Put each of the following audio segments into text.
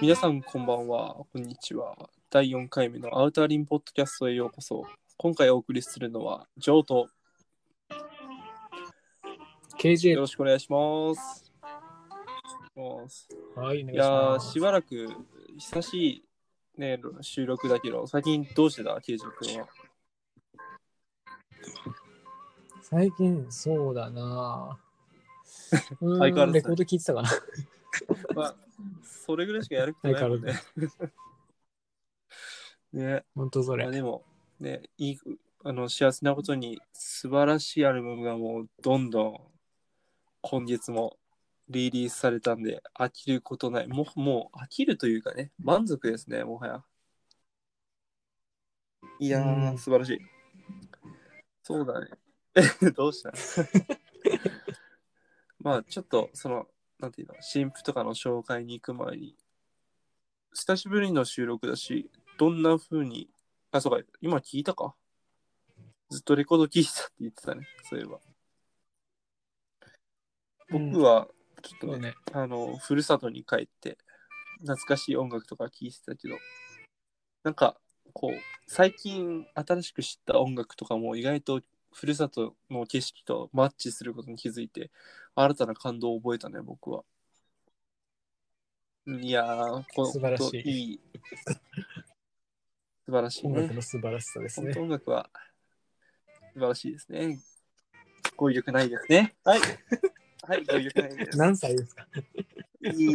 皆さんこんばんは、こんにちは。第4回目のアウターリンポッドキャストへようこそ。今回お送りするのは、ジョーと KJ よろしくお願いします。はい、お願いしいや。しばらく久しい、ね、収録だけど、最近どうしてた、ケイジ君は。最近、そうだな うーん相変わらずレコード聞いてたかな。まあ、それぐらいしかやることないもん ね。ね、ほんとそれまあ。でも、ね、いい、あの、幸せなことに素晴らしいアルバムがもうどんどん今月もリリースされたんで、飽きることない。もう、もう飽きるというかね、満足ですね、もはや。いやー、うん素晴らしい。そうだね。どうした？まあ、ちょっと、その、なんていうの、新婦とかの紹介に行く前に、久しぶりの収録だし、どんな風に、あ、そうか、今聞いたか。ずっとレコード聞いてたって言ってたね、そういえば。僕は、ちょっとね。あの、ふるさとに帰って、懐かしい音楽とか聴いてたけど、なんか、こう、最近新しく知った音楽とかも意外とふるさとの景色とマッチすることに気づいて、新たな感動を覚えたね、僕は。いやー、こ素晴らしいいい。素晴らしいね音楽。の素晴らしさですね。音楽は素晴らしいですね。語彙力ないですね。はい。はい、語彙力ないです。何歳ですか？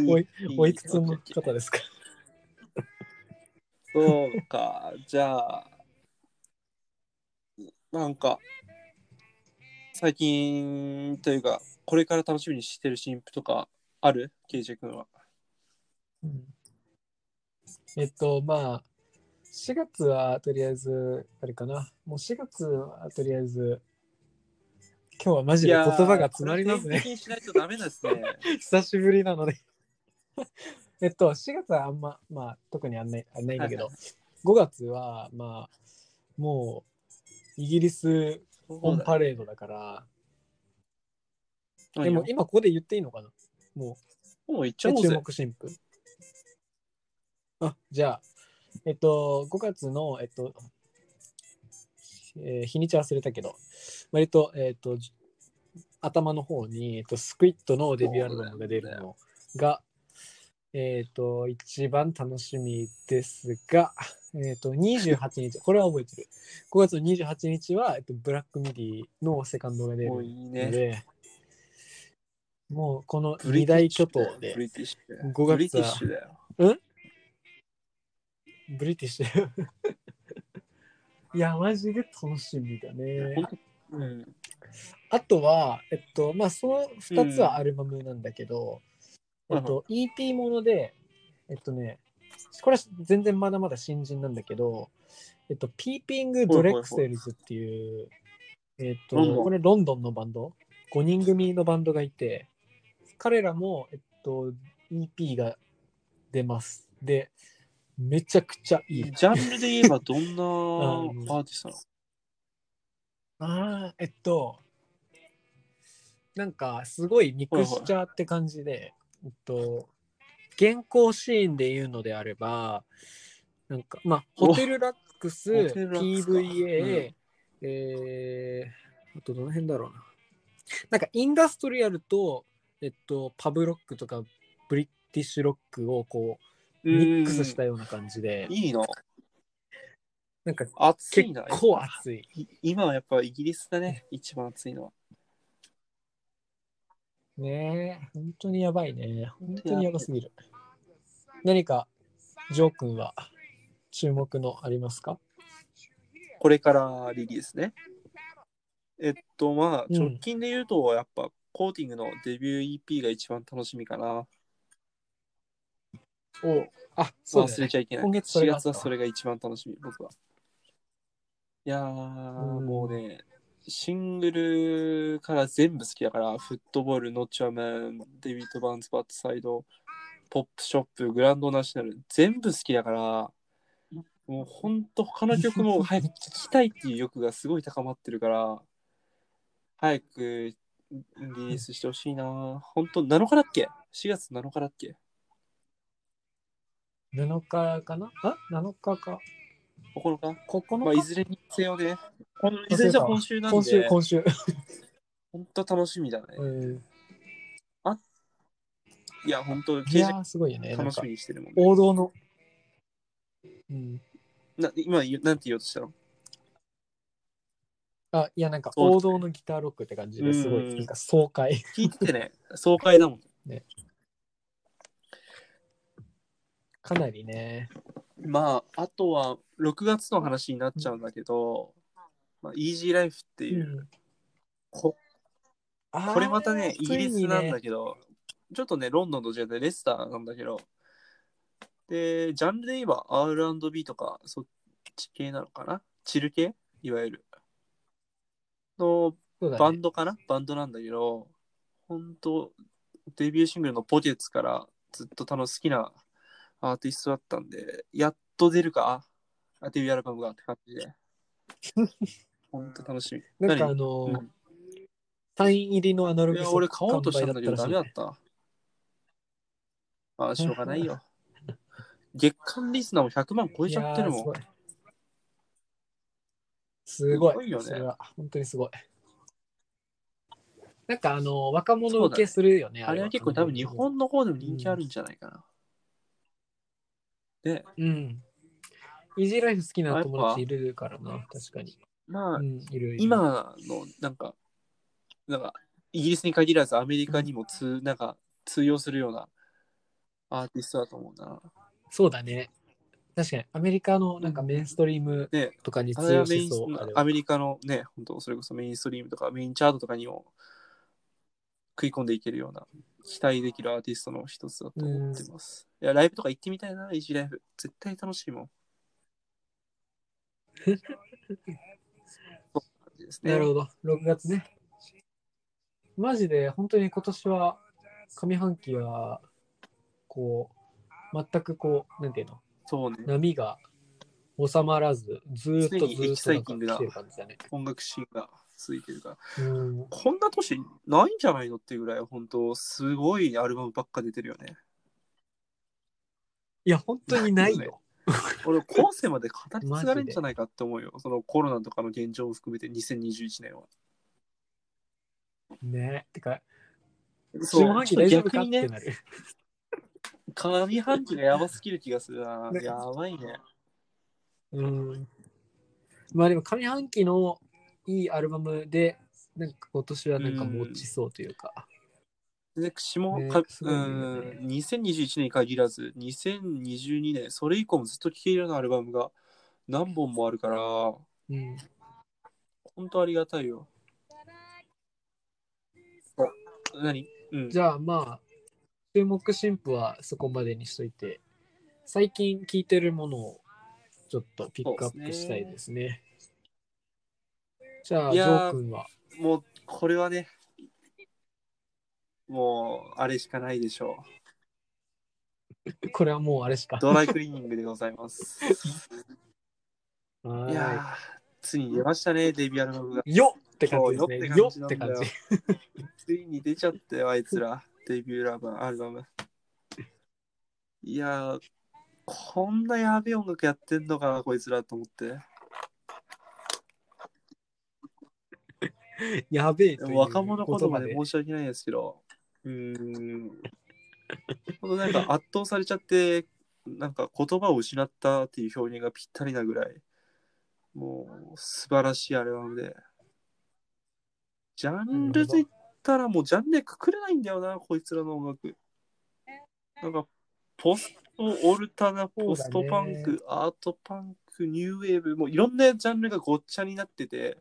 おいおいくつの方ですか？そうか、じゃあ、なんか、最近というか、これから楽しみにしてる新婦とかある？ケイジ君は。うんえっと、まあ、4月はとりあえず、あれかな。もう4月はとりあえず、今日はマジで言葉が詰まりますね。しないとダメですね。久しぶりなので。えっと、4月はあんま、まあ、特にあんないあんないんだけど、はい5月は、まあ、もう、イギリスオンパレードだから、でも今ここで言っていいのかな？ももう行っちう、注ゃおうぜ。目新婦。あ、じゃあ、えっと、5月の、えっと、えー日にち忘れたけど、割と、えっと、じ頭の方に、えっと、スクイットのデビューアルバムが出るのが、えっと、一番楽しみですが、えっと、28日、これは覚えてる。5月の28日は、えっと、ブラックミディのセカンドが出るのもういいね。で、もうこの二大巨頭でブ、リティッシュだよ。5月はブリティッシュだよ。ブリティッシュ。いや、マジで楽しみだね。うん。あとは、えっと、まあ、その2つはアルバムなんだけど、うんえっと、EP もので、えっとね、これは全然まだまだ新人なんだけど、えっと、ピーピング・ドレクセルズっていう、えっと、ロンドンこれロンドンのバンド、5人組のバンドがいて、彼らも、えっと、EP が出ます。で、めちゃくちゃいい。ジャンルで言えばどんな アんーティストなの？ああ、えっと、なんかすごいミクスチャーって感じで、えっと、現行シーンで言うのであれば、なんか、まあ、おホテルラックス、ホテルラックスか PVA、えー、あとどの辺だろうな。なんかインダストリアルと、えっと、パブロックとかブリティッシュロックをこう、ミックスしたような感じで、いいな。なんか結熱いな。構熱い。い今はやっぱイギリスだね、一番熱いのは。ねえ、本当にやばいね。本当にやばすぎる。何か、ジョー君は注目のありますか？これからリリースね。えっと、まあ、うん直近で言うと、やっぱ、コーティングのデビュー EP が一番楽しみかな。おあ、そうだ忘ねれちゃいけない。今月それ4があったわ月はそれが一番楽しみ、僕は。いやー、うんもうね、シングルから全部好きだから、フットボール、ノッチャーマン、デビッド・バーンズ・バットサイド、ポップショップ、グランドナショナル、全部好きだから、もうほんと他の曲も早く聴きたいっていう欲がすごい高まってるから、早くリリースしてほしいな。本当7日だっけ ?4 月7日だっけ？7日かな？あ ?7 日か。9日？9日、まあ、いずれにせよね。このいずれじゃ今週なんで、今週、今週。本当楽しみだね。うんいや、本当、いやー、すごいよね。楽しみにしてるもん、ね。王道の。うん。な今、なんて言おうとしたの？あ、いや、なんか王道のギターロックって感じですごうんい、なんか爽快。聞いててね、爽快だもん。かなりね。まあ、あとは、6月の話になっちゃうんだけど、まあ、イージーライフっていう、うんここれまたね、イギリスなんだけど、ちょっとね、ロンドンと違ってレスターなんだけど、で、ジャンルで言えば R&B とか、そっち系なのかな？チル系？いわゆる。のバンドかな？バンドなんだけど、本当デビューシングルのポケッツからずっと楽好きなアーティストだったんで、やっと出るか？あデビューアルバムがって感じで。本当楽しみ。なんかあ何のーうんサイン入りのアナログ俺買おうとしたんだけど、ダメだった。あ、しょうがないよ。月間リスナーも100万超えちゃってるもん。すごい。すごい。よねそれは本当にすごい。なんかあの、若者受けするよね。あれは結構多分日本の方でも人気あるんじゃないかな。で、うん。イージーライフ好きな友達いるからな、確かに。まあ、うん、いるいる。今のなんか、なんか、イギリスに限らずアメリカにも通、なんか通用するようなアーティストだと思うな。そうだね。確かに、アメリカのなんかメインストリームで、とかにあ通用れはメインしそう。あれはアメリカのね、本当それこそメインストリームとかメインチャートとかにも食い込んでいけるような期待できるアーティストの一つだと思ってます。いや、ライブとか行ってみたいな、イージーライフ。絶対楽しいもん。ね。なるほど、6月ね。マジで、本当に今年は、上半期は、こう、全くこう、なんていうの、そうね。波が収まらず、ずーっとず常にエキサ。音楽シーンが続いてるから。うん。こんな年ないんじゃないのっていうぐらい、本当すごいアルバムばっか出てるよね。いや、本当にないよ。俺、後世まで語り継がれるんじゃないかって思うよ。そのコロナとかの現状を含めて2021年は。ね。てか、そう逆にね。上半期がやばすぎる気がするな。ねやばいね。うん。まあでも上半期のいいアルバムで、なんか今年はなんか持ちそうというか。で、下、ねかすごいよねうん、2021年に限らず、2022年、それ以降もずっと聴けるようなアルバムが何本もあるから、うん。本当ありがたいよ。あ何？うん。じゃあまあ、注目新婦はそこまでにしといて、最近聴いてるものをちょっとピックアップしたいですね。じゃあ、ジいやーョー君は？もう、これはね、もう、あれしかないでしょこれはもうあれしかう。。ドライクリーニングでございます。はいやー、ついに出ましたね、デビューアルバムが。よっって感じですね。よっよってて感じ。ついに出ちゃったよ、あいつら。デビューアルバムアルバム。いやー、こんなやべえ音楽やってんのか、こいつらと思って。やべえという若者言葉言で申し訳ないですけど、うーん。ほんとなんか圧倒されちゃって、なんか言葉を失ったっていう表現がぴったりなぐらい、もう素晴らしいアルバムで。ジャンルで言ったらもうジャンルでくくれないんだよな、こいつらの音楽。なんか、ポスト、オルタナ、ポストパンク、アートパンク、ニューウェーブ、もういろんなジャンルがごっちゃになってて、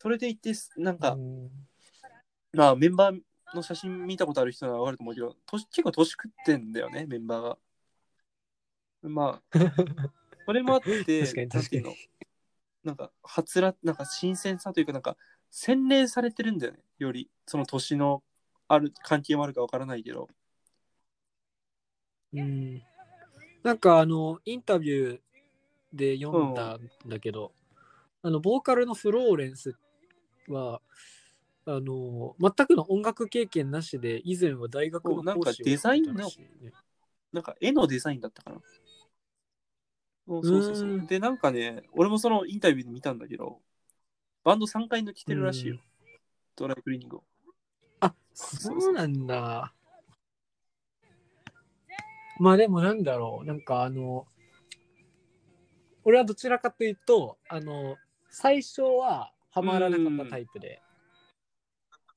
それでいて、なんか、うんまあメンバーの写真見たことある人はわかると思うけど、年結構年食ってんだよね、メンバーが。まあ、それもあって、確かになんていうの？なんか、はつら、なんか新鮮さというか、なんか、洗練されてるんだよね、より。その年のある関係もあるかわからないけど。うんなんかあのインタビューで読んだんだけど、あのボーカルのフローレンスはあの全くの音楽経験なしで以前は大学のそうなんか講師をデザインのねなんか絵のデザインだったかな。そうそうそうで、なんかね、俺もそのインタビューで見たんだけど、バンド3回抜きてるらしいよ。ドライクリーニングを。あ、そうなんだ。まあでもなんだろう、なんかあの、俺はどちらかというと、あの、最初はハマらなかったタイプで、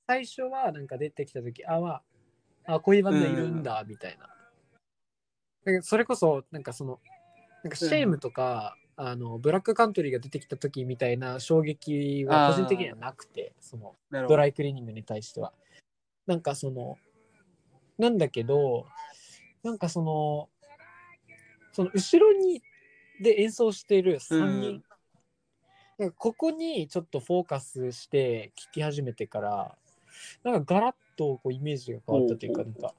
最初はなんか出てきたとき、あ、まあ、あ、こういうバンドいるんだ、みたいな。それこそ、なんかその、なんかシェームとか、あの、ブラックカントリーが出てきた時みたいな衝撃は個人的にはなくて、その。ドライクリーニングに対しては。なんかその、なんだけど、なんかその、その後ろにで演奏している3人、なんかここにちょっとフォーカスして聴き始めてから、なんかガラッとこうイメージが変わったというか、なんか、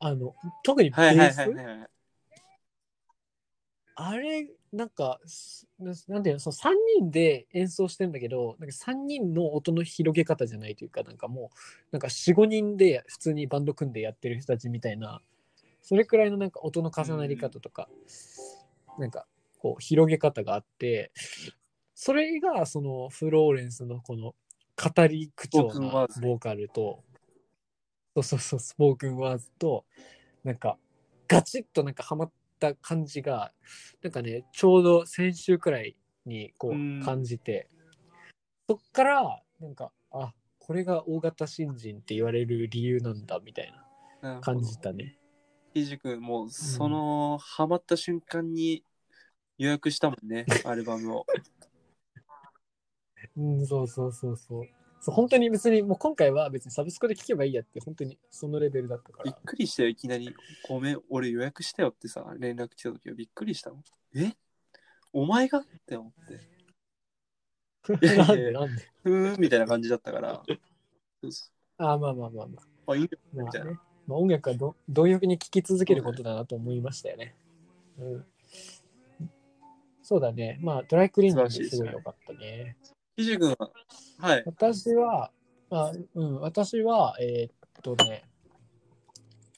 あの、特にベはいはいース、はいはい。あれ、なんか、ななんていうの、その3人で演奏してんだけど、なんか3人の音の広げ方じゃないというか、なんかもう、なんか4、5人で普通にバンド組んでやってる人たちみたいな、それくらいのなんか音の重なり方とか、なんかこう広げ方があって、それがそのフローレンスのこの語り口調なボーカルと、そうそうそう、スポークンワーズと、なんかガチッとなんかハマった感じが、なんかね、ちょうど先週くらいにこう感じて、そっから、なんか、あ、これが大型新人って言われる理由なんだみたいな感じたね。ひじくん、もうその、ハマった瞬間に予約したもんね、アルバムを。うん、そうそうそうそう。そう本当に別に、もう今回は別にサブスクで聴けばいいやって、本当にそのレベルだったかびっら。くりしたよ、いきなり。ごめん、俺予約したよってさ、連絡来た時はびっくりしたの。え？お前が？って思って。やいやなんでなんで？ふーんみたいな感じだったから。そうそあまあまあまあまあ。うあ、いいよまあみたいなねまあ、音楽はど貪欲に聴き続けることだなと思いましたよね。うん。そうだね。まあ、ドライクリーニング素晴らしいですねすごい良かったね。ひじくんは、はい。私は、まあ、うん、私は、えーっとね、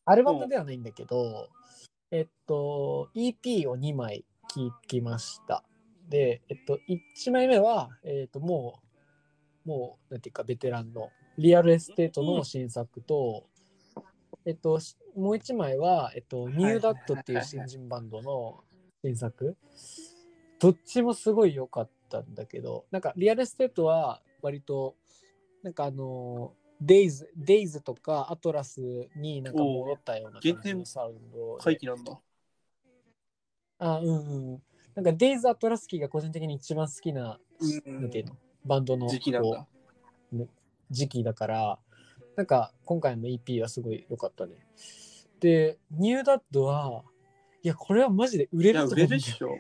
アルバムではないんだけど、えっと、EP を2枚聴きました。で、えっと、1枚目は、えっと、もう、もう、なんていうか、ベテランの、リアルエステートの新作と、えっと、しもう1枚は、えっと、 NewDad っていう新人バンドの新作。どっちもすごい良かったんだけど、なんか、リアルエステートは、割と、なんかあの、デイズ、デイズとかアトラスになんか戻ったような感じのサウンドで。回帰なんだ。あ、うんうん。なんかデイズ・アトラスキーが個人的に一番好きな、うんなんていうの、バンドの時期なんだ。時期だから、なんか今回の EP はすごい良かったね。で、ニューダッドは、いや、これはマジで売れると思うんだよ売れるっしょ。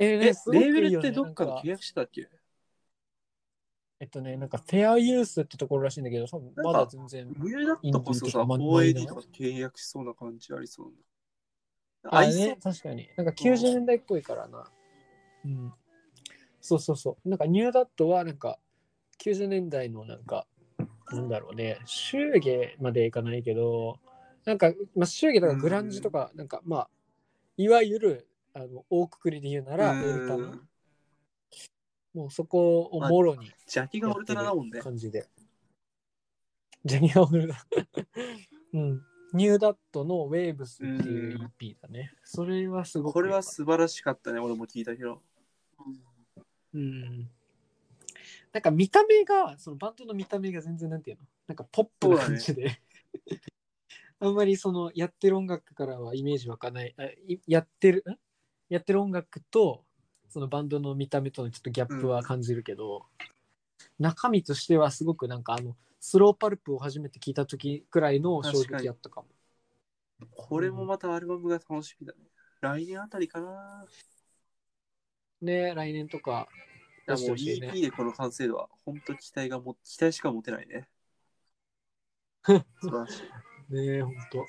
ええ、ねすごくいいレーベルってどっかでなん契約してたっけ？えっとね、なんかフェアユースってところらしいんだけど、多分まだ全然。ニューダットこそさ、インディー的なま 4AD とか契約しそうな感じありそうな。あ合いそうね、確かに。なんか90年代っぽいからな。うん。そうそうそう。なんかニューダットはなんか90年代のなんか、なんだろうね、祝儀までいかないけど、なんか、まあ、祝儀とかグランジとか、なんかまあ、いわゆるあの大くくりで言うなら、うんオルタナ。もうそこをもろにジャケがオルタナだもんね。感じで。ジャニアオルタナ。うん。ニューダットのウェーブスっていう EP だね。それはすごく。これは素晴らしかったね、俺も聞いたけど。うん。なんか見た目が、そのバンドの見た目が全然なんていうの？なんかポップな感じで。あんまりそのやってる音楽からはイメージ湧かない。あいやってる、ん？やってる音楽とそのバンドの見た目とのちょっとギャップは感じるけど、中身としてはすごくなんかあのスローパルプを初めて聞いた時くらいの衝撃やったかも。これもまたアルバムが楽しみだね。来年あたりかな。ね来年とか出してほしいね EP でこの完成度は本当期待がも期待しか持てないね。素晴らしい。ねえ、ほんと。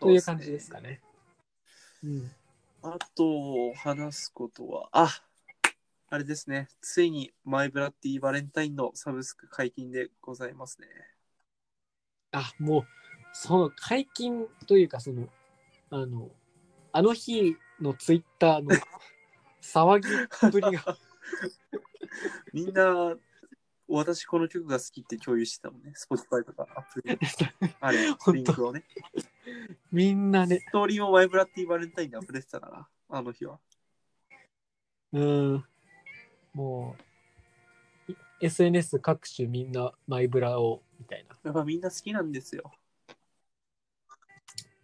という感じですかね。うん。あと話すことは、ああれですね。ついにマイブラッディバレンタインのサブスク解禁でございますね。あ、もう、その解禁というか、その、あの、あの日のツイッターの 騒ぎっぷりが、みんな、私この曲が好きって共有してたもんね。Spotify とか Apple あれ、本当リンクをね。みんなね、ストーリーもマイブラッティバレンタインで溢れてたから、あの日は。うん、もう、い SNS 各種みんなマイブラを、みたいな。やっぱみんな好きなんですよ。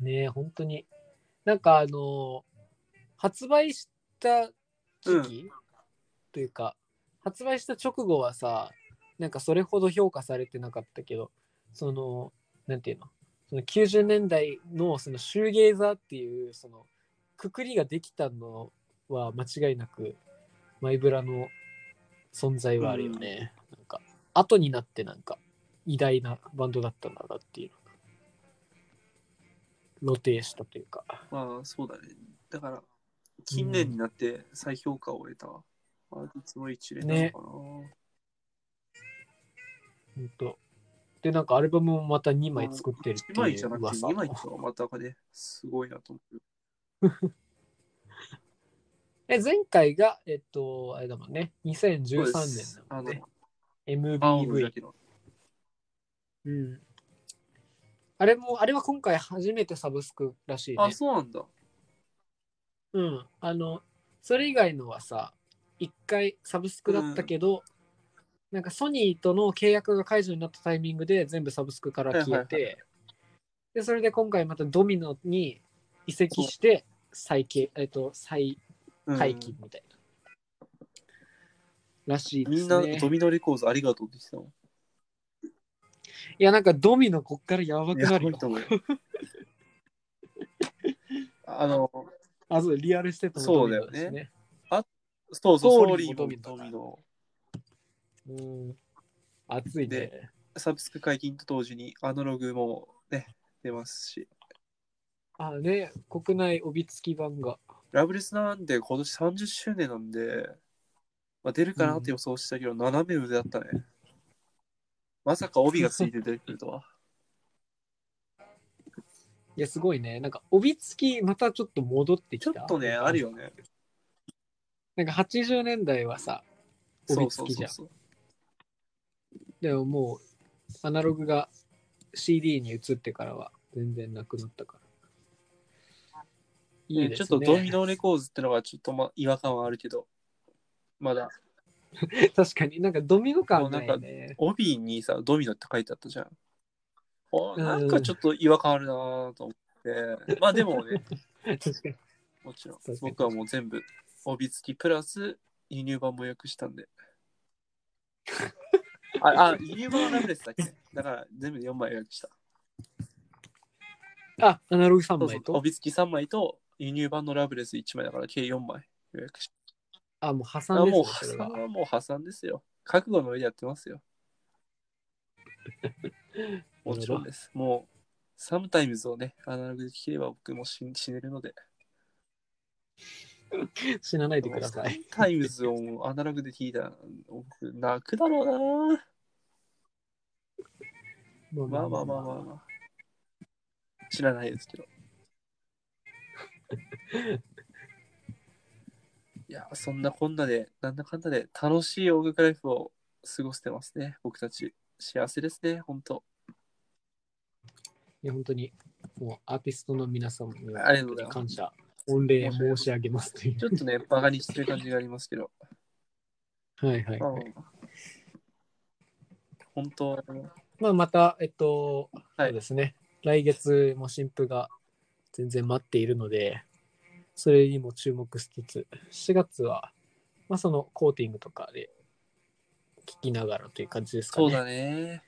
ねえ、本当に。なんかあの発売した時期、というか、発売した直後はさ、なんかそれほど評価されてなかったけど、その、なんていうの、その90年代のそのシューゲーザーっていう、その、くくりができたのは間違いなく、マイブラの存在はあるよね。なんか、後になってなんか、偉大なバンドだったんだなっていう露呈したというか。まあ、そうだね。だから、近年になって再評価を得たアーティストの一連なのかな。ほんと。で、なんかアルバムもまた2枚作ってるって1枚いうじゃなくて噂2枚とかまたかね、すごいなと思う。え、前回が、えっと、あれだもんね、2013そうで年すあのなので、、青の MBV。うん。あれも、あれは今回初めてサブスクらしいねあ、。そうなんだ。うん。あの、それ以外のはさ、一回サブスクだったけど、なんかソニーとの契約が解除になったタイミングで全部サブスクから消えて、はいで、それで今回またドミノに移籍して再契、えっと、再うん解禁みたいな。らしいでみすね。んなドミノレコーズありがとうって言ってた。いや、なんかドミノこっからやばくなるよ。と思うよあの、あ、そう、リアルエステートもドミノですね。そうそう、ソーリーもソーリーもドミノ。うん。熱いね。サブスク解禁と同時にアナログもね、出ますし。あ、ね、国内帯付き版が。ラブレスなんで今年30周年なんで、まあ、出るかなって予想したけど、斜め上だったね。まさか帯がついて出てくるとは。いや、すごいね。なんか、帯付き、またちょっと戻ってきた。ちょっとね、ある。よね。なんか、80年代はさ、帯付きじゃん。そうでももう、アナログが CD に移ってからは全然なくなったから。いいねですね。ちょっとドミノレコーズってのがちょっと、ま、違和感はあるけど、まだ 確かになんかドミノ感ないね。帯にさ、ドミノって書いてあったじゃん。おうんなんかちょっと違和感あるなと思って。まあでもね。もちろん僕はもう全部帯付きプラス輸入版も予約したんで。あ、あ輸入版はラブレスだっけ？だから全部で4枚予約した。あ、アナログ3そうそう枚と帯付き3枚と輸入版のラブレス1枚だから計4枚予約しあ、もう破た。あもう産ですね、それ破産は。はもう破産ですよ。覚悟の上でやってますよ。もちろんです。もう、サムタイムズをね、アナログで聴ければ僕も死死ねるので。死なないでください。タイムズをアナログで聴いたら、僕、泣くだろうな。ままあまあまあまあまあ。知らないですけど。いや、そんなこんなで、なんだかんだで楽しい音楽ライフを過ごしてますね、僕たち。幸せですね、本当。いや、本当に、もうアーティストの皆様にはありがとうございます感謝、御礼申し上げますという。ちょっとね、バカにしてる感じがありますけど。はいはい。本当、まあ、また、えっと、はいそうですね、来月も新譜が全然待っているので、それにも注目しつつ、4月は、まあ、そのコーティングとかで聞きながらという感じですかね。そうだね。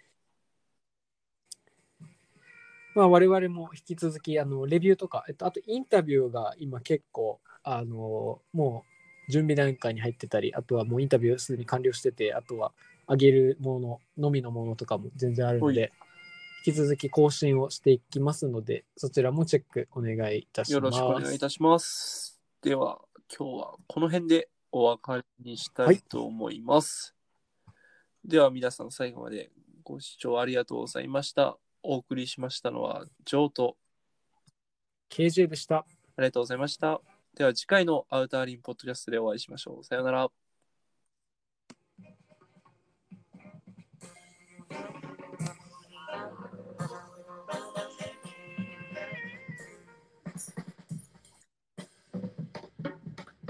まあ、我々も引き続きあのレビューとか、えっと、あとインタビューが今結構あのもう準備段階に入ってたりあとはもうインタビューすでに完了しててあとは上げるもののみのものとかも全然あるので引き続き更新をしていきますのでそちらもチェックお願いいたします。よろしくお願いいたします。では、今日はこの辺でお別れにしたいと思います。では、皆さん最後までご視聴ありがとうございました。お送りしましたのは、ジョーと KJ でした。ありがとうございました。では次回のアウターリンポッドキャストでお会いしましょう。さようなら。